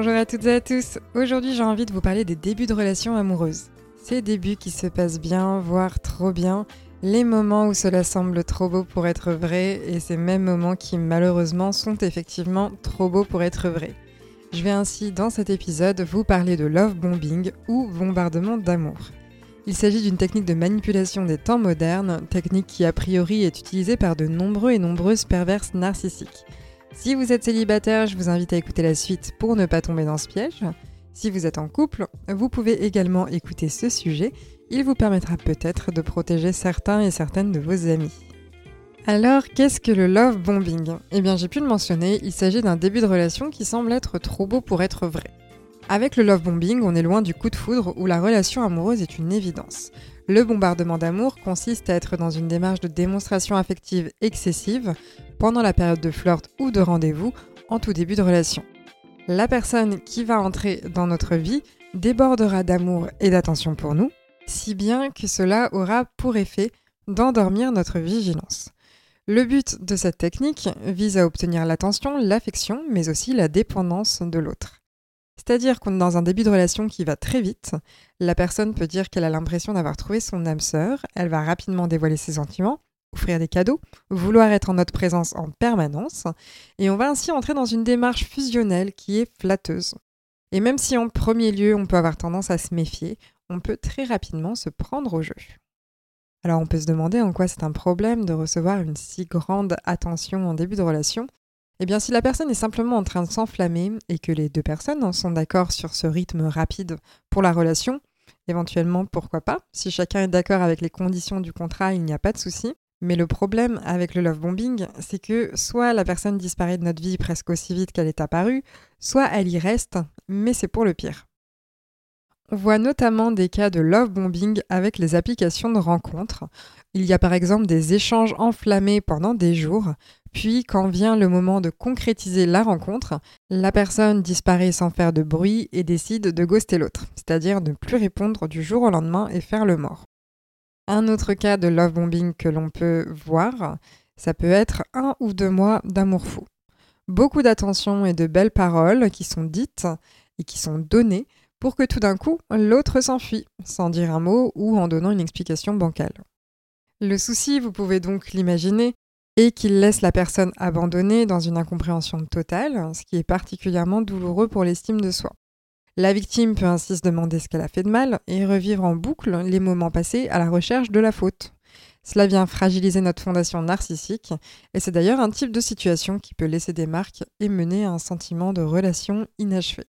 Bonjour à toutes et à tous. Aujourd'hui, j'ai envie de vous parler des débuts de relations amoureuses. Ces débuts qui se passent bien, voire trop bien, les moments où cela semble trop beau pour être vrai et ces mêmes moments qui malheureusement sont effectivement trop beaux pour être vrais. Je vais ainsi dans cet épisode vous parler de love bombing ou bombardement d'amour. Il s'agit d'une technique de manipulation des temps modernes, technique qui a priori est utilisée par de nombreux et nombreuses perverses narcissiques. Si vous êtes célibataire, je vous invite à écouter la suite pour ne pas tomber dans ce piège. Si vous êtes en couple, vous pouvez également écouter ce sujet. Il vous permettra peut-être de protéger certains et certaines de vos amis. Alors, qu'est-ce que le love bombing? Eh bien, j'ai pu le mentionner, il s'agit d'un début de relation qui semble être trop beau pour être vrai. Avec le love bombing, on est loin du coup de foudre où la relation amoureuse est une évidence. Le bombardement d'amour consiste à être dans une démarche de démonstration affective excessive pendant la période de flirt ou de rendez-vous en tout début de relation. La personne qui va entrer dans notre vie débordera d'amour et d'attention pour nous, si bien que cela aura pour effet d'endormir notre vigilance. Le but de cette technique vise à obtenir l'attention, l'affection, mais aussi la dépendance de l'autre. C'est-à-dire qu'on est dans un début de relation qui va très vite. La personne peut dire qu'elle a l'impression d'avoir trouvé son âme sœur, elle va rapidement dévoiler ses sentiments, offrir des cadeaux, vouloir être en notre présence en permanence, et on va ainsi entrer dans une démarche fusionnelle qui est flatteuse. Et même si en premier lieu on peut avoir tendance à se méfier, on peut très rapidement se prendre au jeu. Alors on peut se demander en quoi c'est un problème de recevoir une si grande attention en début de relation, eh bien, si la personne est simplement en train de s'enflammer et que les deux personnes sont d'accord sur ce rythme rapide pour la relation, éventuellement, pourquoi pas Si chacun est d'accord avec les conditions du contrat, il n'y a pas de souci. Mais le problème avec le love bombing, c'est que soit la personne disparaît de notre vie presque aussi vite qu'elle est apparue, soit elle y reste, mais c'est pour le pire. On voit notamment des cas de love bombing avec les applications de rencontres. Il y a par exemple des échanges enflammés pendant des jours, puis, quand vient le moment de concrétiser la rencontre, la personne disparaît sans faire de bruit et décide de ghoster l'autre, c'est-à-dire ne plus répondre du jour au lendemain et faire le mort. Un autre cas de love bombing que l'on peut voir, ça peut être un ou deux mois d'amour fou. Beaucoup d'attention et de belles paroles qui sont dites et qui sont données pour que tout d'un coup l'autre s'enfuit, sans dire un mot ou en donnant une explication bancale. Le souci, vous pouvez donc l'imaginer, et qu'il laisse la personne abandonnée dans une incompréhension totale, ce qui est particulièrement douloureux pour l'estime de soi. La victime peut ainsi se demander ce qu'elle a fait de mal et revivre en boucle les moments passés à la recherche de la faute. Cela vient fragiliser notre fondation narcissique, et c'est d'ailleurs un type de situation qui peut laisser des marques et mener à un sentiment de relation inachevée.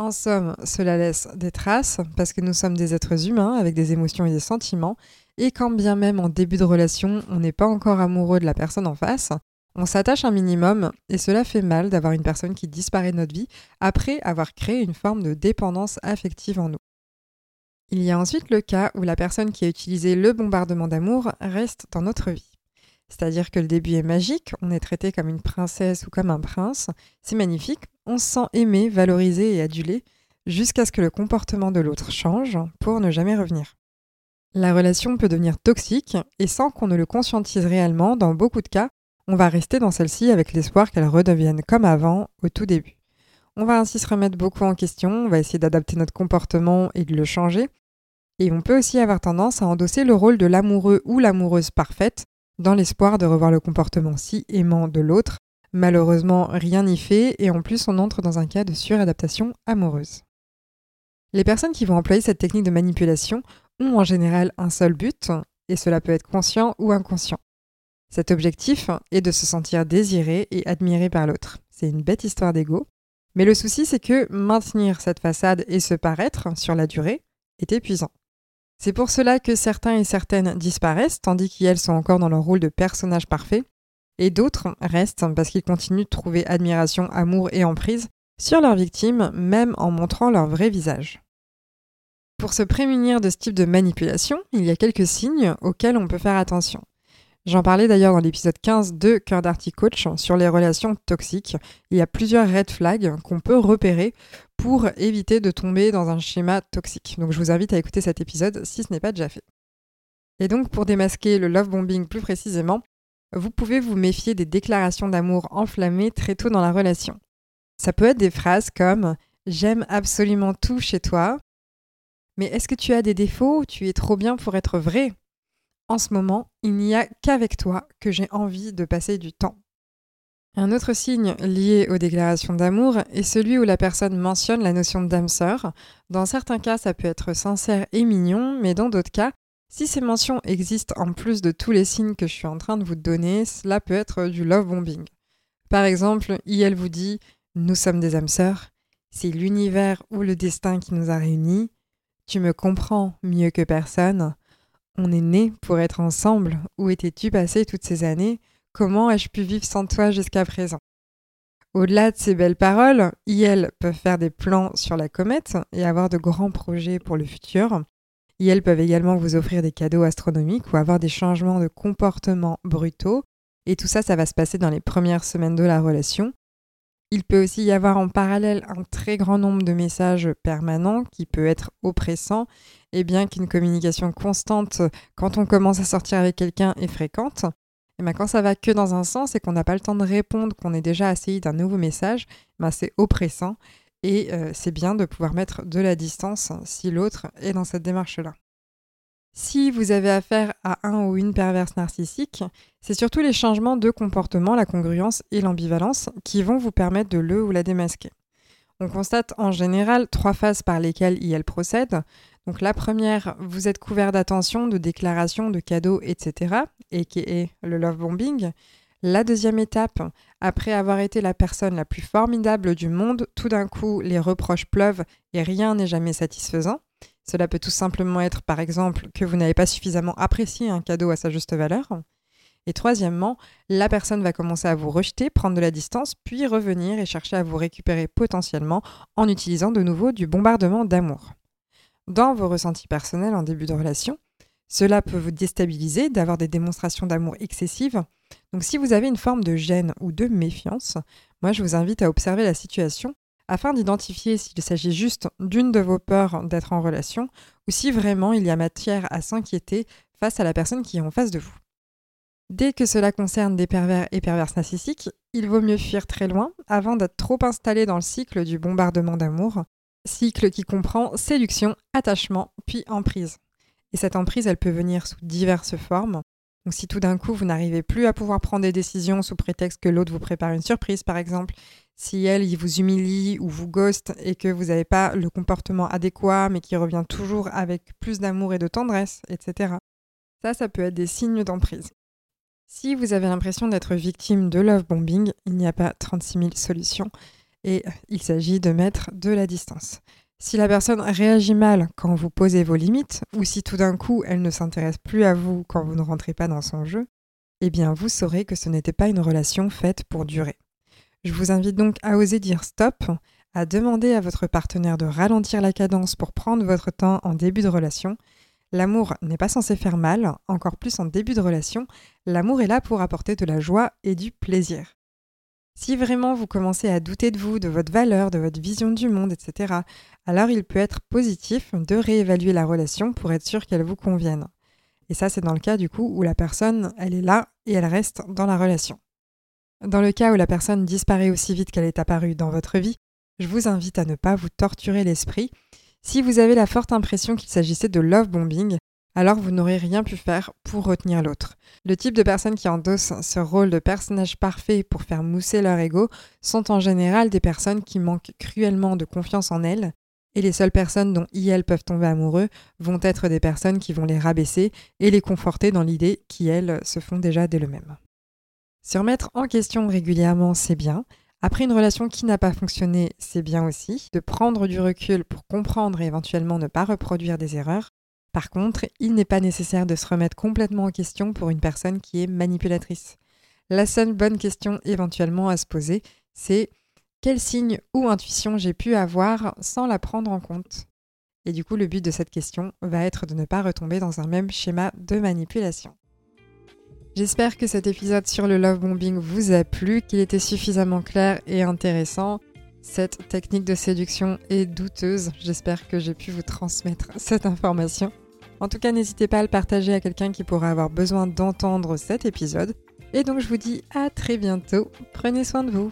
En somme, cela laisse des traces, parce que nous sommes des êtres humains avec des émotions et des sentiments, et quand bien même en début de relation, on n'est pas encore amoureux de la personne en face, on s'attache un minimum, et cela fait mal d'avoir une personne qui disparaît de notre vie après avoir créé une forme de dépendance affective en nous. Il y a ensuite le cas où la personne qui a utilisé le bombardement d'amour reste dans notre vie. C'est-à-dire que le début est magique, on est traité comme une princesse ou comme un prince, c'est magnifique, on se sent aimé, valorisé et adulé, jusqu'à ce que le comportement de l'autre change pour ne jamais revenir. La relation peut devenir toxique et sans qu'on ne le conscientise réellement, dans beaucoup de cas, on va rester dans celle-ci avec l'espoir qu'elle redevienne comme avant au tout début. On va ainsi se remettre beaucoup en question, on va essayer d'adapter notre comportement et de le changer. Et on peut aussi avoir tendance à endosser le rôle de l'amoureux ou l'amoureuse parfaite dans l'espoir de revoir le comportement si aimant de l'autre. Malheureusement, rien n'y fait et en plus on entre dans un cas de suradaptation amoureuse. Les personnes qui vont employer cette technique de manipulation ont en général un seul but, et cela peut être conscient ou inconscient. Cet objectif est de se sentir désiré et admiré par l'autre. C'est une bête histoire d'ego. Mais le souci, c'est que maintenir cette façade et se paraître sur la durée est épuisant. C'est pour cela que certains et certaines disparaissent, tandis qu'elles sont encore dans leur rôle de personnage parfait, et d'autres restent parce qu'ils continuent de trouver admiration, amour et emprise sur leur victime, même en montrant leur vrai visage. Pour se prémunir de ce type de manipulation, il y a quelques signes auxquels on peut faire attention. J'en parlais d'ailleurs dans l'épisode 15 de Cœur d'Arty Coach sur les relations toxiques. Il y a plusieurs red flags qu'on peut repérer pour éviter de tomber dans un schéma toxique. Donc je vous invite à écouter cet épisode si ce n'est pas déjà fait. Et donc pour démasquer le love bombing plus précisément, vous pouvez vous méfier des déclarations d'amour enflammées très tôt dans la relation. Ça peut être des phrases comme J'aime absolument tout chez toi, mais est-ce que tu as des défauts Tu es trop bien pour être vrai? En ce moment, il n'y a qu'avec toi que j'ai envie de passer du temps. Un autre signe lié aux déclarations d'amour est celui où la personne mentionne la notion d'âme sœur. Dans certains cas, ça peut être sincère et mignon, mais dans d'autres cas, si ces mentions existent en plus de tous les signes que je suis en train de vous donner, cela peut être du love bombing. Par exemple, IL vous dit Nous sommes des âmes sœurs, c'est l'univers ou le destin qui nous a réunis, tu me comprends mieux que personne. On est nés pour être ensemble. Où étais-tu passé toutes ces années? Comment ai-je pu vivre sans toi jusqu'à présent? Au-delà de ces belles paroles, IL peuvent faire des plans sur la comète et avoir de grands projets pour le futur. IL peuvent également vous offrir des cadeaux astronomiques ou avoir des changements de comportement brutaux. Et tout ça, ça va se passer dans les premières semaines de la relation. Il peut aussi y avoir en parallèle un très grand nombre de messages permanents qui peut être oppressant, et bien qu'une communication constante quand on commence à sortir avec quelqu'un est fréquente, et bien quand ça va que dans un sens et qu'on n'a pas le temps de répondre, qu'on est déjà assailli d'un nouveau message, ben c'est oppressant et euh, c'est bien de pouvoir mettre de la distance si l'autre est dans cette démarche-là. Si vous avez affaire à un ou une perverse narcissique, c'est surtout les changements de comportement, la congruence et l'ambivalence qui vont vous permettre de le ou la démasquer. On constate en général trois phases par lesquelles IL procède. Donc la première, vous êtes couvert d'attention, de déclarations, de cadeaux, etc., et qui est le love bombing. La deuxième étape, après avoir été la personne la plus formidable du monde, tout d'un coup les reproches pleuvent et rien n'est jamais satisfaisant. Cela peut tout simplement être, par exemple, que vous n'avez pas suffisamment apprécié un cadeau à sa juste valeur. Et troisièmement, la personne va commencer à vous rejeter, prendre de la distance, puis revenir et chercher à vous récupérer potentiellement en utilisant de nouveau du bombardement d'amour. Dans vos ressentis personnels en début de relation, cela peut vous déstabiliser d'avoir des démonstrations d'amour excessives. Donc si vous avez une forme de gêne ou de méfiance, moi je vous invite à observer la situation afin d'identifier s'il s'agit juste d'une de vos peurs d'être en relation ou si vraiment il y a matière à s'inquiéter face à la personne qui est en face de vous. Dès que cela concerne des pervers et perverses narcissiques, il vaut mieux fuir très loin avant d'être trop installé dans le cycle du bombardement d'amour, cycle qui comprend séduction, attachement, puis emprise. Et cette emprise, elle peut venir sous diverses formes. Donc si tout d'un coup vous n'arrivez plus à pouvoir prendre des décisions sous prétexte que l'autre vous prépare une surprise par exemple, si elle, vous humilie ou vous ghost et que vous n'avez pas le comportement adéquat, mais qui revient toujours avec plus d'amour et de tendresse, etc. Ça, ça peut être des signes d'emprise. Si vous avez l'impression d'être victime de love bombing, il n'y a pas 36 000 solutions et il s'agit de mettre de la distance. Si la personne réagit mal quand vous posez vos limites, ou si tout d'un coup elle ne s'intéresse plus à vous quand vous ne rentrez pas dans son jeu, eh bien vous saurez que ce n'était pas une relation faite pour durer. Je vous invite donc à oser dire stop, à demander à votre partenaire de ralentir la cadence pour prendre votre temps en début de relation. L'amour n'est pas censé faire mal, encore plus en début de relation, l'amour est là pour apporter de la joie et du plaisir. Si vraiment vous commencez à douter de vous, de votre valeur, de votre vision du monde, etc., alors il peut être positif de réévaluer la relation pour être sûr qu'elle vous convienne. Et ça, c'est dans le cas du coup où la personne, elle est là et elle reste dans la relation. Dans le cas où la personne disparaît aussi vite qu'elle est apparue dans votre vie, je vous invite à ne pas vous torturer l'esprit. Si vous avez la forte impression qu'il s'agissait de love bombing, alors vous n'aurez rien pu faire pour retenir l'autre. Le type de personnes qui endossent ce rôle de personnage parfait pour faire mousser leur ego sont en général des personnes qui manquent cruellement de confiance en elles, et les seules personnes dont elles peuvent tomber amoureux vont être des personnes qui vont les rabaisser et les conforter dans l'idée qui, elles, se font déjà d'elles-mêmes. Se remettre en question régulièrement, c'est bien. Après une relation qui n'a pas fonctionné, c'est bien aussi. De prendre du recul pour comprendre et éventuellement ne pas reproduire des erreurs. Par contre, il n'est pas nécessaire de se remettre complètement en question pour une personne qui est manipulatrice. La seule bonne question éventuellement à se poser, c'est quel signe ou intuition j'ai pu avoir sans la prendre en compte? Et du coup, le but de cette question va être de ne pas retomber dans un même schéma de manipulation. J'espère que cet épisode sur le love bombing vous a plu, qu'il était suffisamment clair et intéressant. Cette technique de séduction est douteuse. J'espère que j'ai pu vous transmettre cette information. En tout cas, n'hésitez pas à le partager à quelqu'un qui pourrait avoir besoin d'entendre cet épisode. Et donc, je vous dis à très bientôt. Prenez soin de vous.